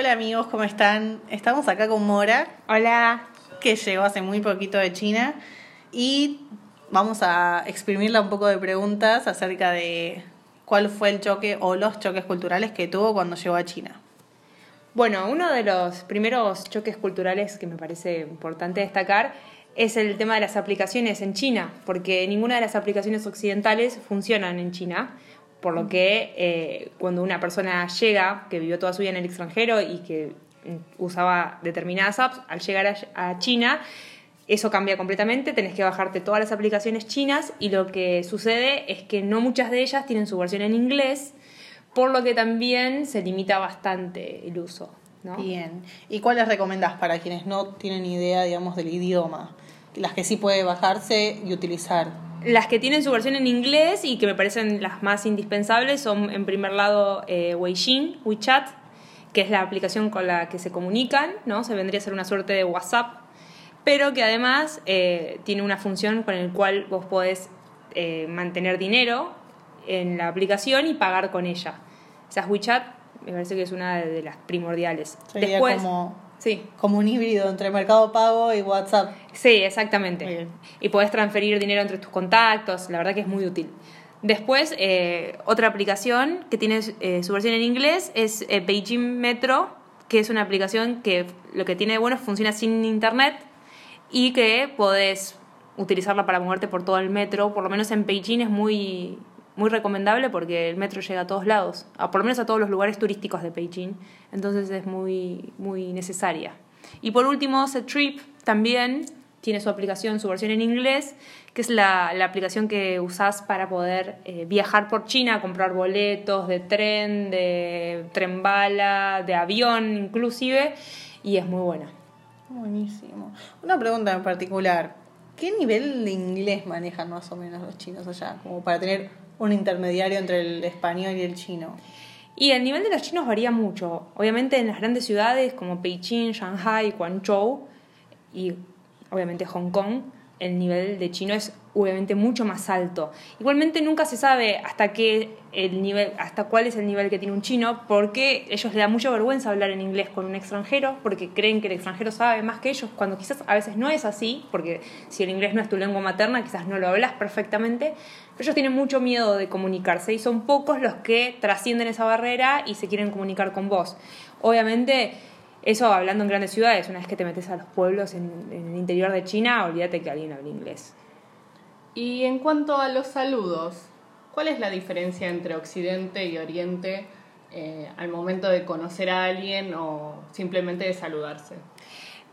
Hola amigos, ¿cómo están? Estamos acá con Mora, Hola. que llegó hace muy poquito de China, y vamos a exprimirla un poco de preguntas acerca de cuál fue el choque o los choques culturales que tuvo cuando llegó a China. Bueno, uno de los primeros choques culturales que me parece importante destacar es el tema de las aplicaciones en China, porque ninguna de las aplicaciones occidentales funcionan en China, por lo que eh, cuando una persona llega, que vivió toda su vida en el extranjero y que mm, usaba determinadas apps, al llegar a, a China, eso cambia completamente, tenés que bajarte todas las aplicaciones chinas y lo que sucede es que no muchas de ellas tienen su versión en inglés, por lo que también se limita bastante el uso. ¿no? Bien. ¿Y cuáles recomendás para quienes no tienen idea, digamos, del idioma? Las que sí puede bajarse y utilizar. Las que tienen su versión en inglés y que me parecen las más indispensables son, en primer lado, eh, Weixin, WeChat, que es la aplicación con la que se comunican, ¿no? Se vendría a ser una suerte de WhatsApp, pero que además eh, tiene una función con la cual vos podés eh, mantener dinero en la aplicación y pagar con ella. Esa WeChat me parece que es una de las primordiales. Sería Después, como, sí, como un híbrido entre Mercado Pago y WhatsApp. Sí, exactamente. Bien. Y podés transferir dinero entre tus contactos, la verdad que es muy útil. Después, eh, otra aplicación que tiene eh, su versión en inglés es eh, Beijing Metro, que es una aplicación que lo que tiene de bueno es que funciona sin internet y que podés utilizarla para moverte por todo el metro. Por lo menos en Beijing es muy, muy recomendable porque el metro llega a todos lados, a, por lo menos a todos los lugares turísticos de Beijing. Entonces es muy, muy necesaria. Y por último, Trip también tiene su aplicación, su versión en inglés, que es la, la aplicación que usás para poder eh, viajar por China, comprar boletos de tren, de tren bala, de avión inclusive, y es muy buena. Buenísimo. Una pregunta en particular. ¿Qué nivel de inglés manejan más o menos los chinos allá? Como para tener un intermediario entre el español y el chino. Y el nivel de los chinos varía mucho. Obviamente en las grandes ciudades como Beijing, Shanghai, Guangzhou y obviamente Hong Kong, el nivel de chino es obviamente mucho más alto. Igualmente nunca se sabe hasta qué el nivel, hasta cuál es el nivel que tiene un chino, porque ellos les da mucha vergüenza hablar en inglés con un extranjero, porque creen que el extranjero sabe más que ellos, cuando quizás a veces no es así, porque si el inglés no es tu lengua materna, quizás no lo hablas perfectamente. Pero ellos tienen mucho miedo de comunicarse y son pocos los que trascienden esa barrera y se quieren comunicar con vos. Obviamente eso hablando en grandes ciudades, una vez que te metes a los pueblos en, en el interior de China, olvídate que alguien habla inglés. Y en cuanto a los saludos, ¿cuál es la diferencia entre Occidente y Oriente eh, al momento de conocer a alguien o simplemente de saludarse?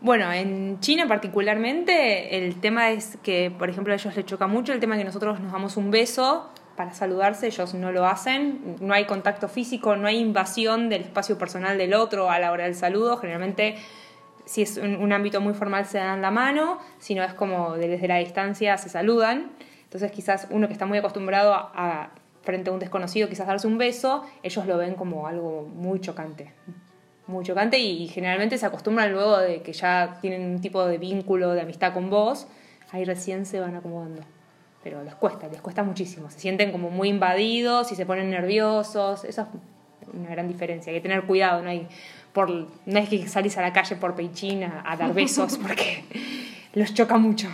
Bueno, en China particularmente el tema es que, por ejemplo, a ellos les choca mucho el tema de que nosotros nos damos un beso para saludarse, ellos no lo hacen, no hay contacto físico, no hay invasión del espacio personal del otro a la hora del saludo, generalmente si es un, ámbito muy formal se dan la mano, si no es como desde la distancia se saludan, entonces quizás uno que está muy acostumbrado a, a frente a un desconocido quizás darse un beso, ellos lo ven como algo muy chocante, muy chocante y, y generalmente se acostumbran luego de que ya tienen un tipo de vínculo, de amistad con vos, ahí recién se van acomodando pero les cuesta, les cuesta muchísimo. Se sienten como muy invadidos y se ponen nerviosos. Esa es una gran diferencia. Hay que tener cuidado, no hay, por, no es que salís a la calle por Beijing a, a dar besos porque los choca mucho.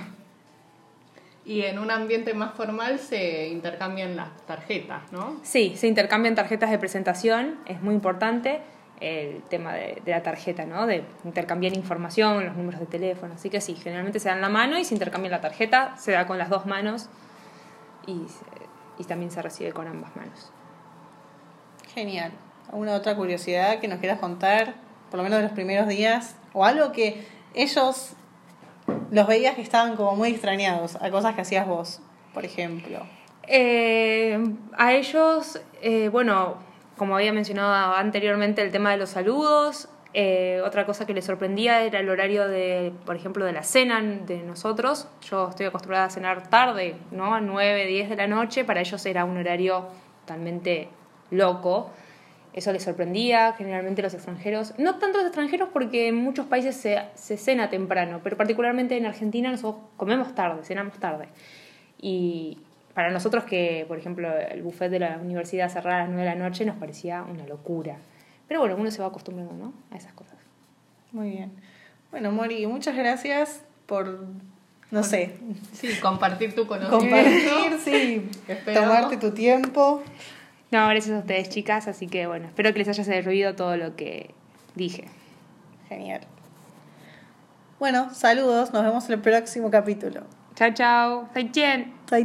Y en un ambiente más formal se intercambian las tarjetas, ¿no? Sí, se intercambian tarjetas de presentación, es muy importante el tema de, de, la tarjeta, ¿no? De intercambiar información, los números de teléfono. Así que sí, generalmente se dan la mano y se intercambia la tarjeta, se da con las dos manos y, y también se recibe con ambas manos. Genial. ¿Alguna otra curiosidad que nos quieras contar, por lo menos de los primeros días? ¿O algo que ellos los veías que estaban como muy extrañados a cosas que hacías vos, por ejemplo? Eh, a ellos, eh, bueno, como había mencionado anteriormente, el tema de los saludos. Eh, otra cosa que les sorprendía era el horario de, por ejemplo, de la cena de nosotros. Yo estoy acostumbrada a cenar tarde, ¿no? A 9, 10 de la noche. Para ellos era un horario totalmente loco. Eso les sorprendía, generalmente los extranjeros. No tanto los extranjeros porque en muchos países se, se cena temprano, pero particularmente en Argentina nosotros comemos tarde, cenamos tarde. Y, para nosotros que, por ejemplo, el buffet de la universidad cerrara a las 9 de la noche nos parecía una locura. Pero bueno, uno se va acostumbrando ¿no? a esas cosas. Muy bien. Bueno, Mori, muchas gracias por, no sé. Sí, compartir tu conocimiento. Compartir, sí. Tomarte tu tiempo. No, gracias a ustedes, chicas. Así que bueno, espero que les haya servido todo lo que dije. Genial. Bueno, saludos. Nos vemos en el próximo capítulo. Chao, chao. Zaijian.